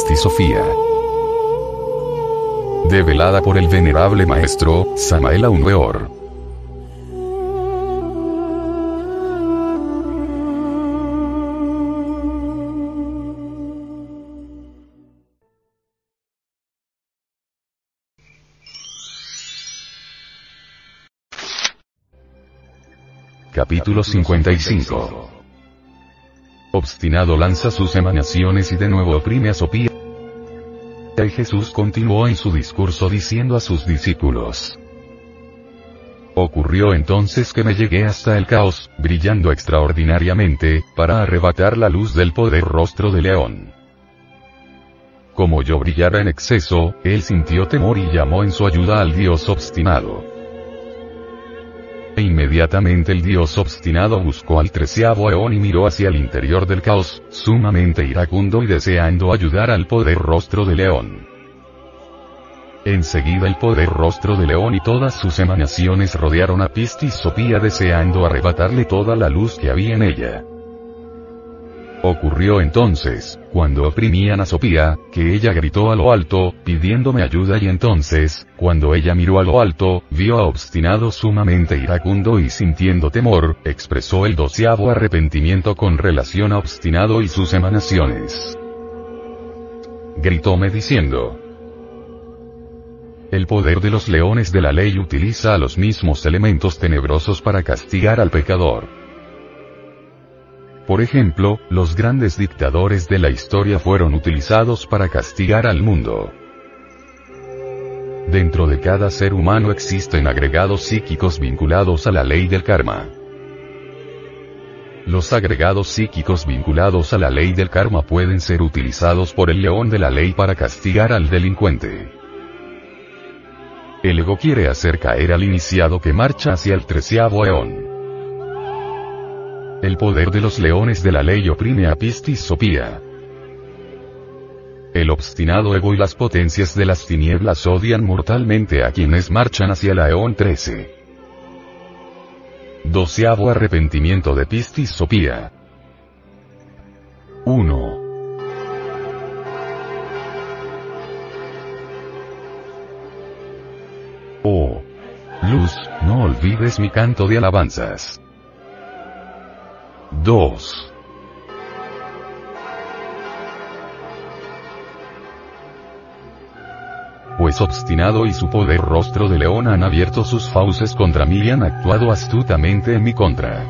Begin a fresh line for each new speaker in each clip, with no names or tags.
Pisti Sofía. Develada por el venerable maestro, Samael Aunweor. Capítulo 55 Obstinado lanza sus emanaciones y de nuevo oprime a Sopía. Y Jesús continuó en su discurso diciendo a sus discípulos. Ocurrió entonces que me llegué hasta el caos, brillando extraordinariamente, para arrebatar la luz del poder rostro de león. Como yo brillara en exceso, él sintió temor y llamó en su ayuda al Dios obstinado. E inmediatamente el dios obstinado buscó al treceavo eón y miró hacia el interior del caos, sumamente iracundo y deseando ayudar al poder rostro de león. Enseguida el poder rostro de león y todas sus emanaciones rodearon a Pistis Sopía deseando arrebatarle toda la luz que había en ella. Ocurrió entonces, cuando oprimían a Sopía, que ella gritó a lo alto, pidiéndome ayuda y entonces, cuando ella miró a lo alto, vio a obstinado sumamente iracundo y sintiendo temor, expresó el doceavo arrepentimiento con relación a obstinado y sus emanaciones. Gritóme diciendo, el poder de los leones de la ley utiliza a los mismos elementos tenebrosos para castigar al pecador. Por ejemplo, los grandes dictadores de la historia fueron utilizados para castigar al mundo. Dentro de cada ser humano existen agregados psíquicos vinculados a la ley del karma. Los agregados psíquicos vinculados a la ley del karma pueden ser utilizados por el león de la ley para castigar al delincuente. El ego quiere hacer caer al iniciado que marcha hacia el treceavo eón. El poder de los leones de la ley oprime a Pistis Sopía. El obstinado ego y las potencias de las tinieblas odian mortalmente a quienes marchan hacia la Eón 13. Doceavo arrepentimiento de Pistis Sopía. 1. Oh. Luz, no olvides mi canto de alabanzas. 2. Pues obstinado y su poder rostro de león han abierto sus fauces contra mí y han actuado astutamente en mi contra.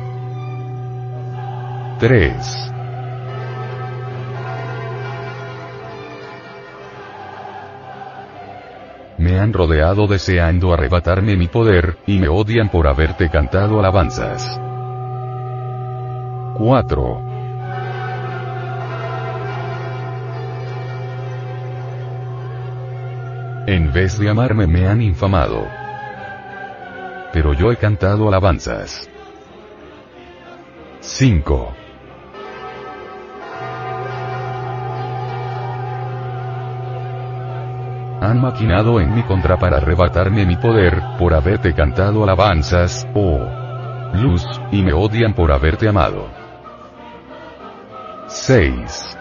3. Me han rodeado deseando arrebatarme mi poder, y me odian por haberte cantado alabanzas. 4. En vez de amarme me han infamado. Pero yo he cantado alabanzas. 5. Han maquinado en mi contra para arrebatarme mi poder, por haberte cantado alabanzas, oh luz, y me odian por haberte amado. 6.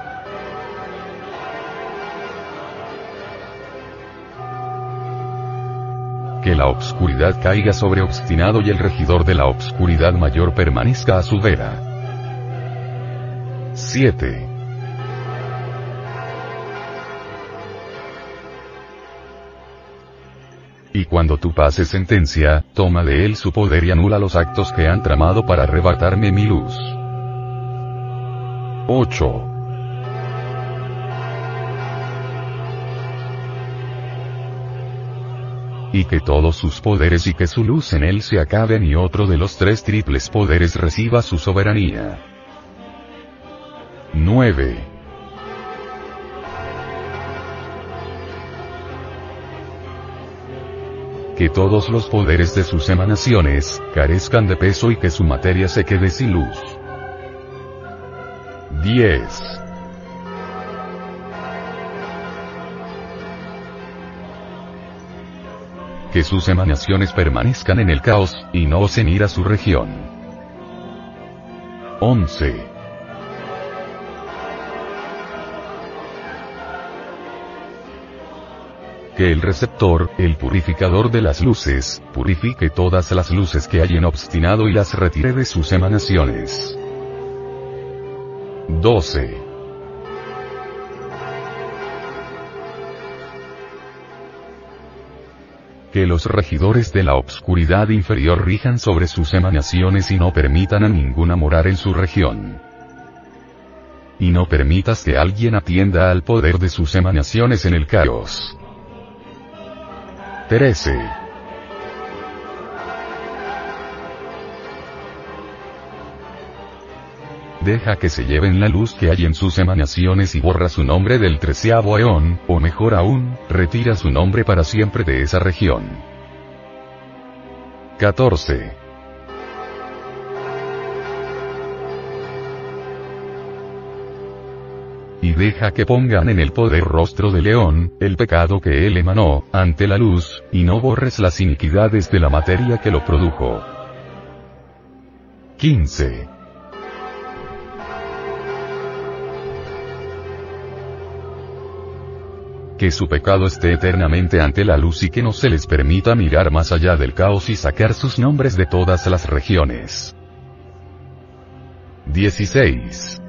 Que la obscuridad caiga sobre obstinado y el regidor de la obscuridad mayor permanezca a su vera. 7. Y cuando tú pases sentencia, toma de él su poder y anula los actos que han tramado para arrebatarme mi luz. 8. y que todos sus poderes y que su luz en él se acaben y otro de los tres triples poderes reciba su soberanía. 9. que todos los poderes de sus emanaciones, carezcan de peso y que su materia se quede sin luz. 10. Que sus emanaciones permanezcan en el caos, y no osen ir a su región. 11. que el receptor, el purificador de las luces, purifique todas las luces que hayan obstinado y las retire de sus emanaciones. 12. Que los regidores de la obscuridad inferior rijan sobre sus emanaciones y no permitan a ninguna morar en su región. Y no permitas que alguien atienda al poder de sus emanaciones en el caos. 13. Deja que se lleven la luz que hay en sus emanaciones y borra su nombre del treceavo eón, o mejor aún, retira su nombre para siempre de esa región. 14. y deja que pongan en el poder rostro de león, el pecado que él emanó, ante la luz, y no borres las iniquidades de la materia que lo produjo. 15. Que su pecado esté eternamente ante la luz y que no se les permita mirar más allá del caos y sacar sus nombres de todas las regiones. 16.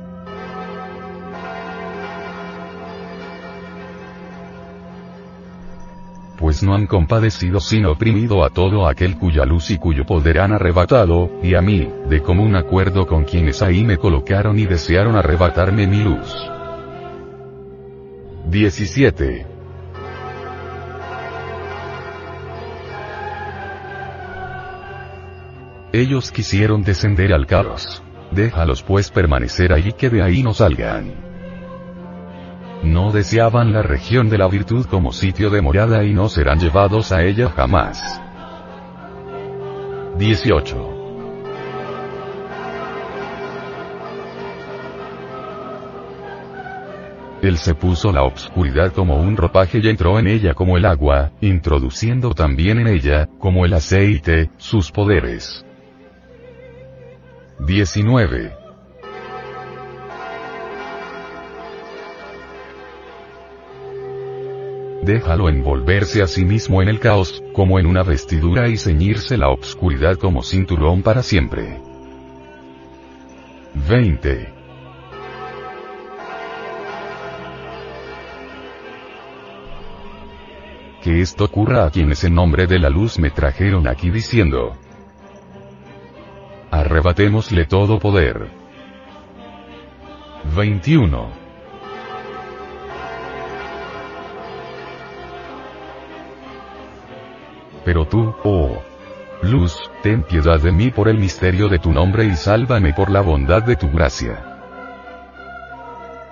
pues no han compadecido sino oprimido a todo aquel cuya luz y cuyo poder han arrebatado, y a mí, de común acuerdo con quienes ahí me colocaron y desearon arrebatarme mi luz. 17. Ellos quisieron descender al caos. Déjalos pues permanecer ahí que de ahí no salgan. No deseaban la región de la virtud como sitio de morada y no serán llevados a ella jamás. 18. Él se puso la obscuridad como un ropaje y entró en ella como el agua, introduciendo también en ella, como el aceite, sus poderes. 19. Déjalo envolverse a sí mismo en el caos, como en una vestidura y ceñirse la obscuridad como cinturón para siempre. 20. Que esto ocurra a quienes en nombre de la luz me trajeron aquí diciendo. Arrebatémosle todo poder. 21. Pero tú, oh luz, ten piedad de mí por el misterio de tu nombre y sálvame por la bondad de tu gracia.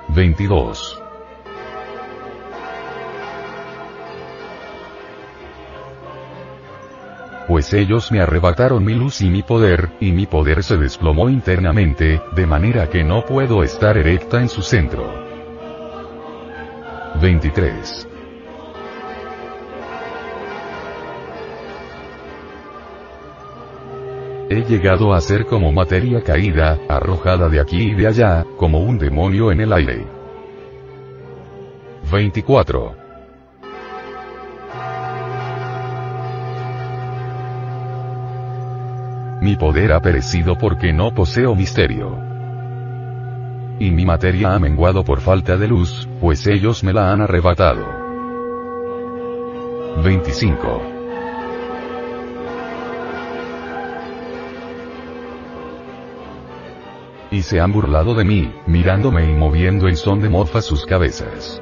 22. Pues ellos me arrebataron mi luz y mi poder, y mi poder se desplomó internamente, de manera que no puedo estar erecta en su centro. 23. He llegado a ser como materia caída, arrojada de aquí y de allá, como un demonio en el aire. 24. Mi poder ha perecido porque no poseo misterio. Y mi materia ha menguado por falta de luz, pues ellos me la han arrebatado. 25. Y se han burlado de mí, mirándome y moviendo en son de mofa sus cabezas.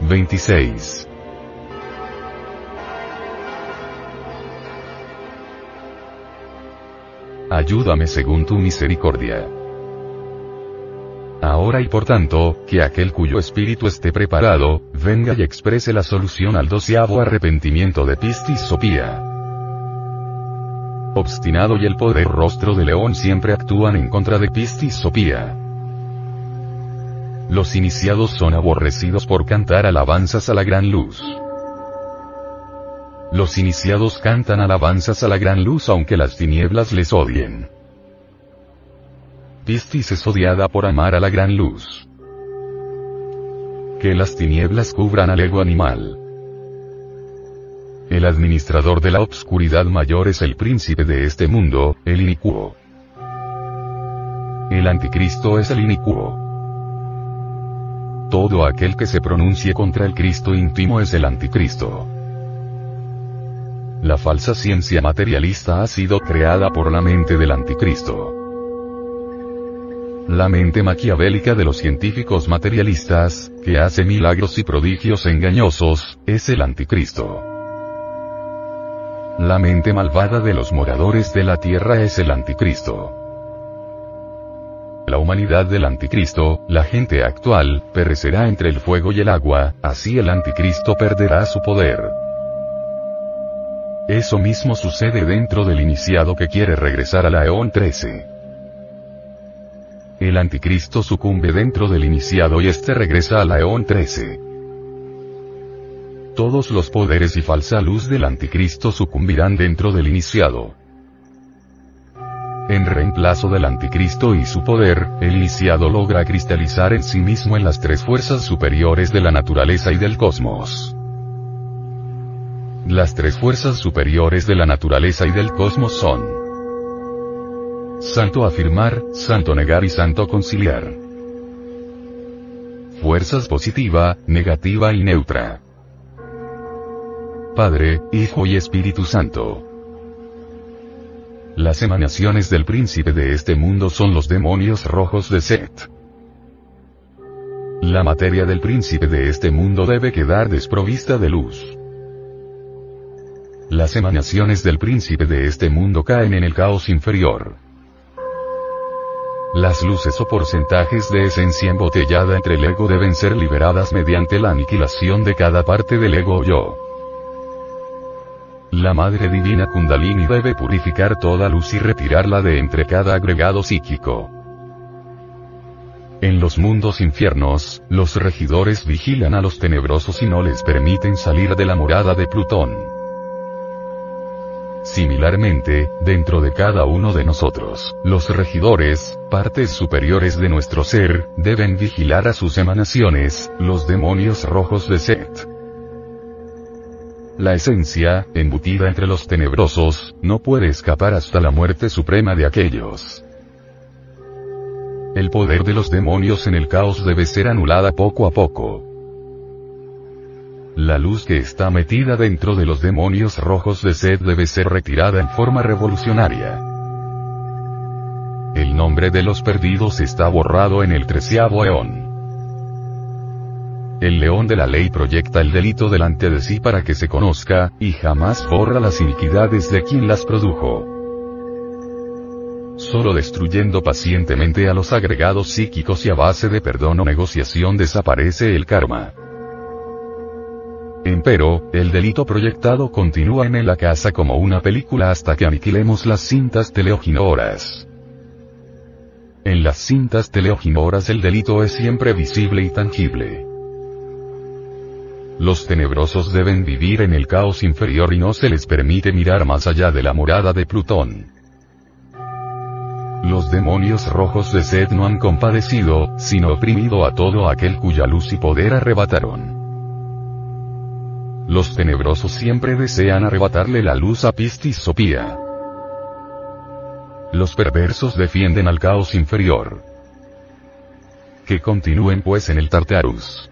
26. Ayúdame según tu misericordia. Ahora y por tanto, que aquel cuyo espíritu esté preparado, venga y exprese la solución al doceavo arrepentimiento de Pistis Sopía. Obstinado y el poder rostro de león siempre actúan en contra de Pistis Sopía. Los iniciados son aborrecidos por cantar alabanzas a la gran luz. Los iniciados cantan alabanzas a la gran luz aunque las tinieblas les odien. Pistis es odiada por amar a la gran luz. Que las tinieblas cubran al ego animal. El administrador de la obscuridad mayor es el príncipe de este mundo, el inicuo. El anticristo es el inicuo. Todo aquel que se pronuncie contra el Cristo íntimo es el anticristo. La falsa ciencia materialista ha sido creada por la mente del anticristo. La mente maquiavélica de los científicos materialistas, que hace milagros y prodigios engañosos, es el anticristo. La mente malvada de los moradores de la tierra es el anticristo. La humanidad del anticristo, la gente actual, perecerá entre el fuego y el agua, así el anticristo perderá su poder. Eso mismo sucede dentro del iniciado que quiere regresar a la Eón 13. El anticristo sucumbe dentro del iniciado y este regresa a la Eón 13. Todos los poderes y falsa luz del anticristo sucumbirán dentro del iniciado. En reemplazo del anticristo y su poder, el iniciado logra cristalizar en sí mismo en las tres fuerzas superiores de la naturaleza y del cosmos. Las tres fuerzas superiores de la naturaleza y del cosmos son Santo afirmar, santo negar y santo conciliar. Fuerzas positiva, negativa y neutra. Padre, Hijo y Espíritu Santo. Las emanaciones del príncipe de este mundo son los demonios rojos de Set. La materia del príncipe de este mundo debe quedar desprovista de luz. Las emanaciones del príncipe de este mundo caen en el caos inferior. Las luces o porcentajes de esencia embotellada entre el ego deben ser liberadas mediante la aniquilación de cada parte del ego o yo. La Madre Divina Kundalini debe purificar toda luz y retirarla de entre cada agregado psíquico. En los mundos infiernos, los regidores vigilan a los tenebrosos y no les permiten salir de la morada de Plutón. Similarmente, dentro de cada uno de nosotros, los regidores, partes superiores de nuestro ser, deben vigilar a sus emanaciones, los demonios rojos de Set. La esencia, embutida entre los tenebrosos, no puede escapar hasta la muerte suprema de aquellos. El poder de los demonios en el caos debe ser anulada poco a poco. La luz que está metida dentro de los demonios rojos de sed debe ser retirada en forma revolucionaria. El nombre de los perdidos está borrado en el treceavo eón. El león de la ley proyecta el delito delante de sí para que se conozca, y jamás borra las iniquidades de quien las produjo. Solo destruyendo pacientemente a los agregados psíquicos y a base de perdón o negociación desaparece el karma. Empero, el delito proyectado continúa en la casa como una película hasta que aniquilemos las cintas teleoginoras. En las cintas teleoginoras el delito es siempre visible y tangible. Los tenebrosos deben vivir en el caos inferior y no se les permite mirar más allá de la morada de Plutón. Los demonios rojos de sed no han compadecido, sino oprimido a todo aquel cuya luz y poder arrebataron. Los tenebrosos siempre desean arrebatarle la luz a Pistis Sopía. Los perversos defienden al caos inferior. Que continúen pues en el Tartarus.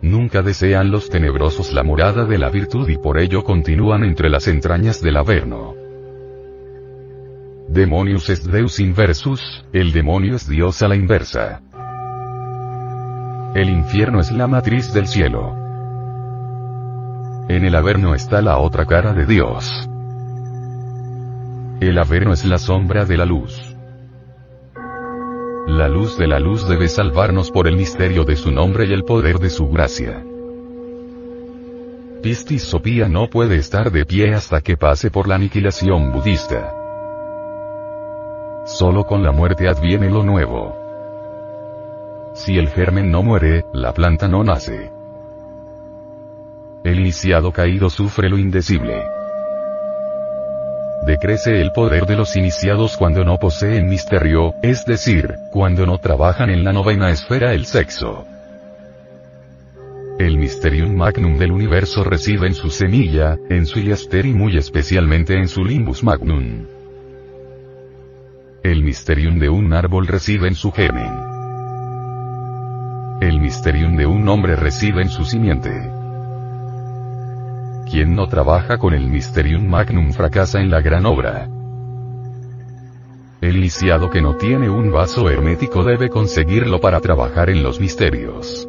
Nunca desean los tenebrosos la morada de la virtud y por ello continúan entre las entrañas del Averno. Demonius es Deus inversus, el demonio es Dios a la inversa. El infierno es la matriz del cielo. En el Averno está la otra cara de Dios. El Averno es la sombra de la luz. La luz de la luz debe salvarnos por el misterio de su nombre y el poder de su gracia. Pistis Sopía no puede estar de pie hasta que pase por la aniquilación budista. Solo con la muerte adviene lo nuevo. Si el germen no muere, la planta no nace. El iniciado caído sufre lo indecible. Decrece el poder de los iniciados cuando no poseen misterio, es decir, cuando no trabajan en la novena esfera el sexo. El Mysterium Magnum del universo reside en su semilla, en su iaster y muy especialmente en su Limbus Magnum. El Mysterium de un árbol reside en su germen. El Mysterium de un hombre reside en su simiente. Quien no trabaja con el Mysterium Magnum fracasa en la gran obra. El iniciado que no tiene un vaso hermético debe conseguirlo para trabajar en los misterios.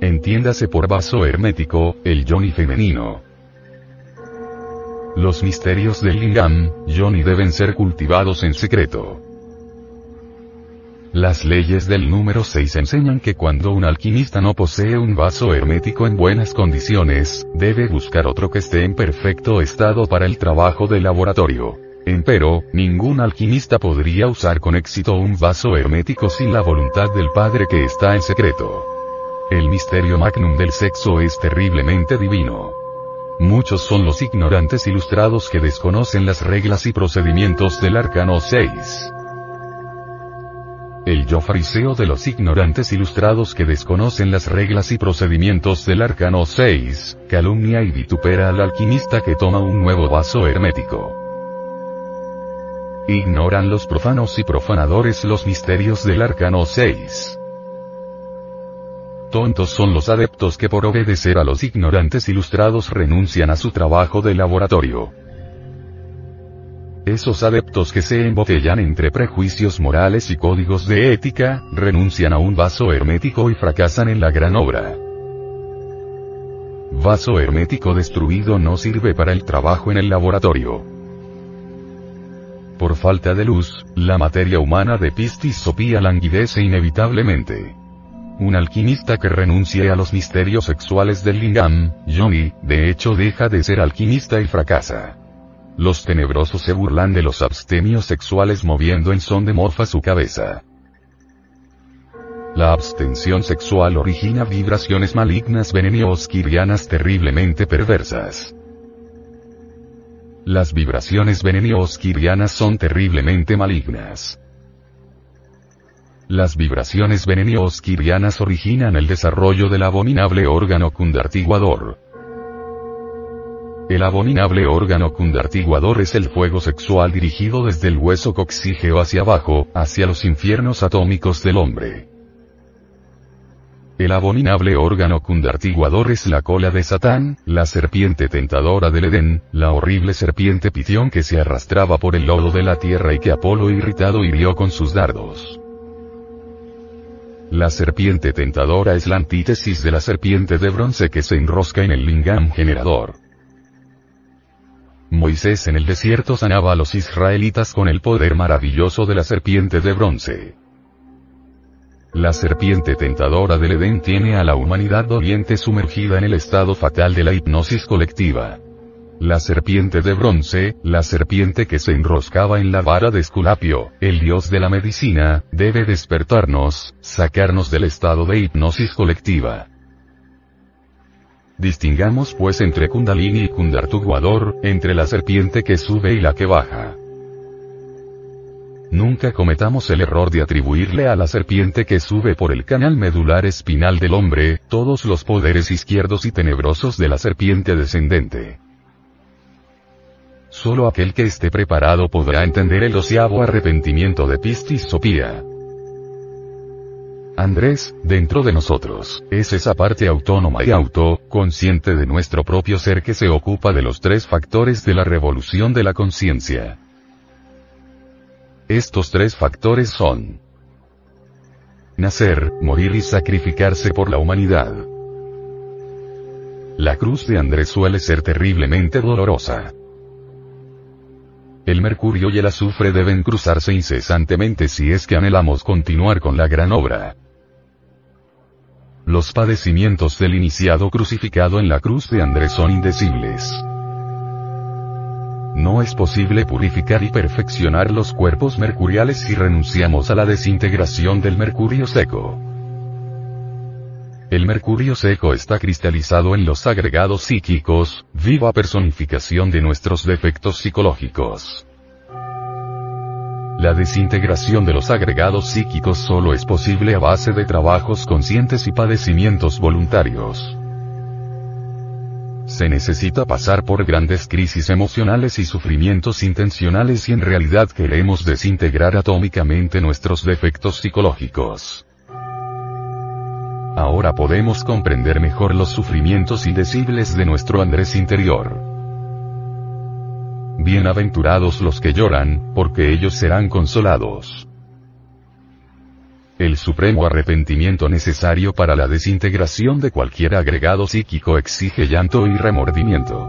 Entiéndase por vaso hermético, el yoni femenino. Los misterios del lingam, yoni deben ser cultivados en secreto. Las leyes del número 6 enseñan que cuando un alquimista no posee un vaso hermético en buenas condiciones, debe buscar otro que esté en perfecto estado para el trabajo de laboratorio. Empero, ningún alquimista podría usar con éxito un vaso hermético sin la voluntad del Padre que está en secreto. El misterio magnum del sexo es terriblemente divino. Muchos son los ignorantes ilustrados que desconocen las reglas y procedimientos del arcano 6. El yo fariseo de los ignorantes ilustrados que desconocen las reglas y procedimientos del arcano 6, calumnia y vitupera al alquimista que toma un nuevo vaso hermético. Ignoran los profanos y profanadores los misterios del arcano 6. Tontos son los adeptos que por obedecer a los ignorantes ilustrados renuncian a su trabajo de laboratorio. Esos adeptos que se embotellan entre prejuicios morales y códigos de ética, renuncian a un vaso hermético y fracasan en la gran obra. Vaso hermético destruido no sirve para el trabajo en el laboratorio. Por falta de luz, la materia humana de Pistis Sopía languidece inevitablemente. Un alquimista que renuncie a los misterios sexuales del lingam, yoni, de hecho deja de ser alquimista y fracasa. Los tenebrosos se burlan de los abstemios sexuales moviendo en son de morfa su cabeza. La abstención sexual origina vibraciones malignas venenios-kirianas terriblemente perversas. Las vibraciones venenios-kirianas son terriblemente malignas. Las vibraciones venenios-kirianas originan el desarrollo del abominable órgano cundartiguador. El abominable órgano cundartiguador es el fuego sexual dirigido desde el hueso coxígeo hacia abajo, hacia los infiernos atómicos del hombre. El abominable órgano cundartiguador es la cola de Satán, la serpiente tentadora del Edén, la horrible serpiente pitión que se arrastraba por el lodo de la tierra y que Apolo irritado hirió con sus dardos. La serpiente tentadora es la antítesis de la serpiente de bronce que se enrosca en el lingam generador. Moisés en el desierto sanaba a los israelitas con el poder maravilloso de la serpiente de bronce. La serpiente tentadora del Edén tiene a la humanidad doliente sumergida en el estado fatal de la hipnosis colectiva. La serpiente de bronce, la serpiente que se enroscaba en la vara de Esculapio, el dios de la medicina, debe despertarnos, sacarnos del estado de hipnosis colectiva. Distingamos pues entre Kundalini y Kundartuguador, entre la serpiente que sube y la que baja. Nunca cometamos el error de atribuirle a la serpiente que sube por el canal medular espinal del hombre, todos los poderes izquierdos y tenebrosos de la serpiente descendente. Solo aquel que esté preparado podrá entender el ociavo arrepentimiento de Pistis Sopía. Andrés, dentro de nosotros, es esa parte autónoma y auto, consciente de nuestro propio ser que se ocupa de los tres factores de la revolución de la conciencia. Estos tres factores son nacer, morir y sacrificarse por la humanidad. La cruz de Andrés suele ser terriblemente dolorosa. el mercurio y el azufre deben cruzarse incesantemente si es que anhelamos continuar con la gran obra. Los padecimientos del iniciado crucificado en la cruz de Andrés son indecibles. No es posible purificar y perfeccionar los cuerpos mercuriales si renunciamos a la desintegración del mercurio seco. El mercurio seco está cristalizado en los agregados psíquicos, viva personificación de nuestros defectos psicológicos. La desintegración de los agregados psíquicos solo es posible a base de trabajos conscientes y padecimientos voluntarios. Se necesita pasar por grandes crisis emocionales y sufrimientos intencionales si en realidad queremos desintegrar atómicamente nuestros defectos psicológicos. Ahora podemos comprender mejor los sufrimientos indecibles de nuestro Andrés interior. Bienaventurados los que lloran, porque ellos serán consolados. El supremo arrepentimiento necesario para la desintegración de cualquier agregado psíquico exige llanto y remordimiento.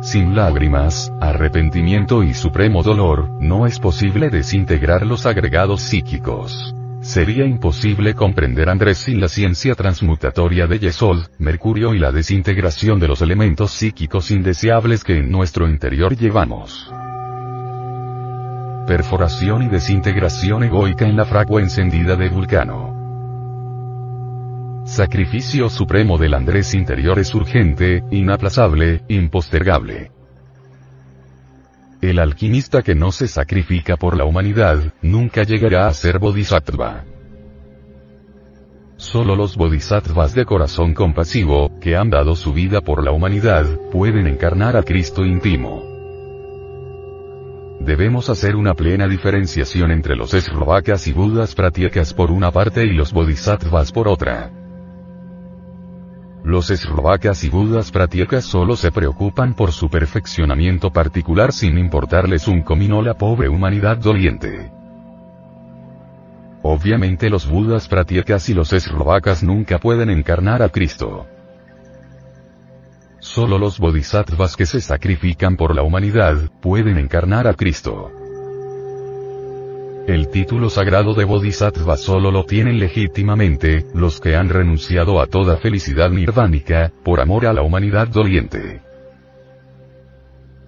Sin lágrimas, arrepentimiento y supremo dolor, no es posible desintegrar los agregados psíquicos. Sería imposible comprender Andrés sin la ciencia transmutatoria de Yesod, Mercurio y la desintegración de los elementos psíquicos indeseables que en nuestro interior llevamos. Perforación y desintegración egoica en la fragua encendida de Vulcano. Sacrificio supremo del Andrés interior es urgente, inaplazable, impostergable. El alquimista que no se sacrifica por la humanidad, nunca llegará a ser bodhisattva. Solo los bodhisattvas de corazón compasivo, que han dado su vida por la humanidad, pueden encarnar a Cristo íntimo. Debemos hacer una plena diferenciación entre los eslovakas y budas pratyeka por una parte y los bodhisattvas por otra. Los eslovacas y budas pratyeka solo se preocupan por su perfeccionamiento particular sin importarles un comino la pobre humanidad doliente. Obviamente los budas pratyekas y los eslovacas nunca pueden encarnar a Cristo. Solo los bodhisattvas que se sacrifican por la humanidad, pueden encarnar a Cristo. El título sagrado de Bodhisattva solo lo tienen legítimamente, los que han renunciado a toda felicidad nirvánica, por amor a la humanidad doliente.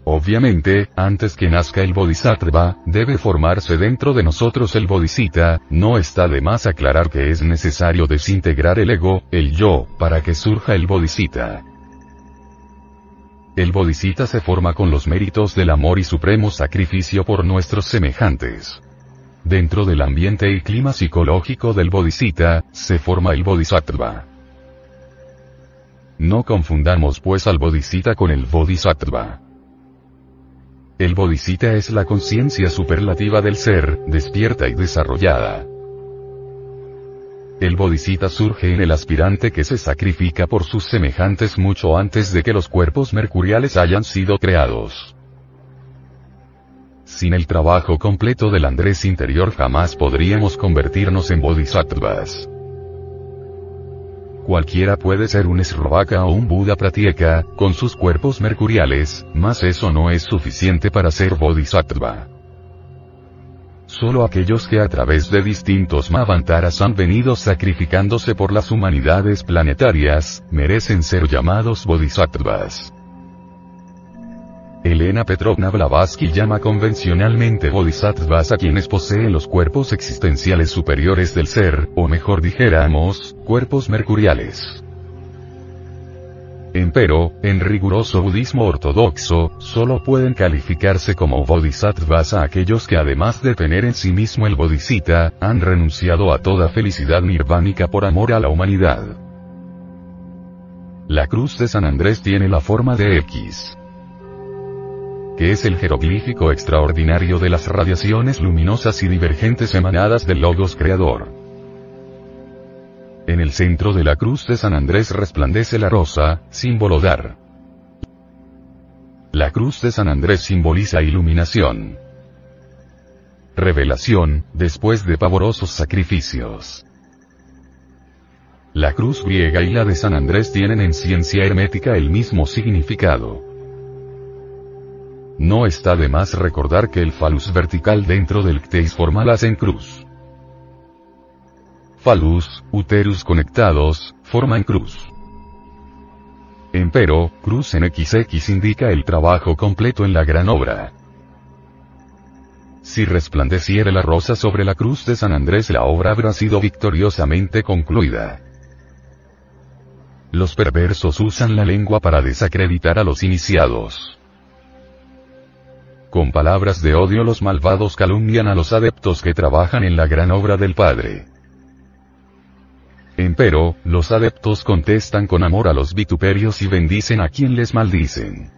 Obviamente, antes que nazca el Bodhisattva, debe formarse dentro de nosotros el Bodhisattva, no está de más aclarar que es necesario desintegrar el ego, el yo, para que surja el Bodhisattva. El Bodhisattva se forma con los méritos del amor y supremo sacrificio por nuestros semejantes. Dentro del ambiente y clima psicológico del bodhisattva, se forma el bodhisattva. No confundamos pues al bodhisattva con el bodhisattva. El bodhisattva es la conciencia superlativa del ser, despierta y desarrollada. El bodhisattva surge en el aspirante que se sacrifica por sus semejantes mucho antes de que los cuerpos mercuriales hayan sido creados. Sin el trabajo completo del Andrés interior jamás podríamos convertirnos en bodhisattvas. Cualquiera puede ser un eslovaka o un Buda pratieka, con sus cuerpos mercuriales, mas eso no es suficiente para ser bodhisattva. Solo aquellos que a través de distintos Mavantaras han venido sacrificándose por las humanidades planetarias, merecen ser llamados bodhisattvas. Elena Petrovna Blavatsky llama convencionalmente bodhisattvas a quienes poseen los cuerpos existenciales superiores del ser, o mejor dijéramos, cuerpos mercuriales. Empero, en riguroso budismo ortodoxo, solo pueden calificarse como bodhisattvas a aquellos que además de tener en sí mismo el bodhisattva, han renunciado a toda felicidad nirvánica por amor a la humanidad. La cruz de San Andrés tiene la forma de X que es el jeroglífico extraordinario de las radiaciones luminosas y divergentes emanadas del Logos Creador. En el centro de la cruz de San Andrés resplandece la rosa, símbolo dar. La cruz de San Andrés simboliza iluminación. Revelación, después de pavorosos sacrificios. La cruz griega y la de San Andrés tienen en ciencia hermética el mismo significado. No está de más recordar que el falus vertical dentro del cteis forma las en cruz. Falus, uterus conectados, forman cruz. Empero, cruz en XX indica el trabajo completo en la gran obra. Si resplandeciera la rosa sobre la cruz de San Andrés la obra habrá sido victoriosamente concluida. Los perversos usan la lengua para desacreditar a los iniciados. Con palabras de odio los malvados calumnian a los adeptos que trabajan en la gran obra del Padre. Empero, los adeptos contestan con amor a los vituperios y bendicen a quien les maldicen.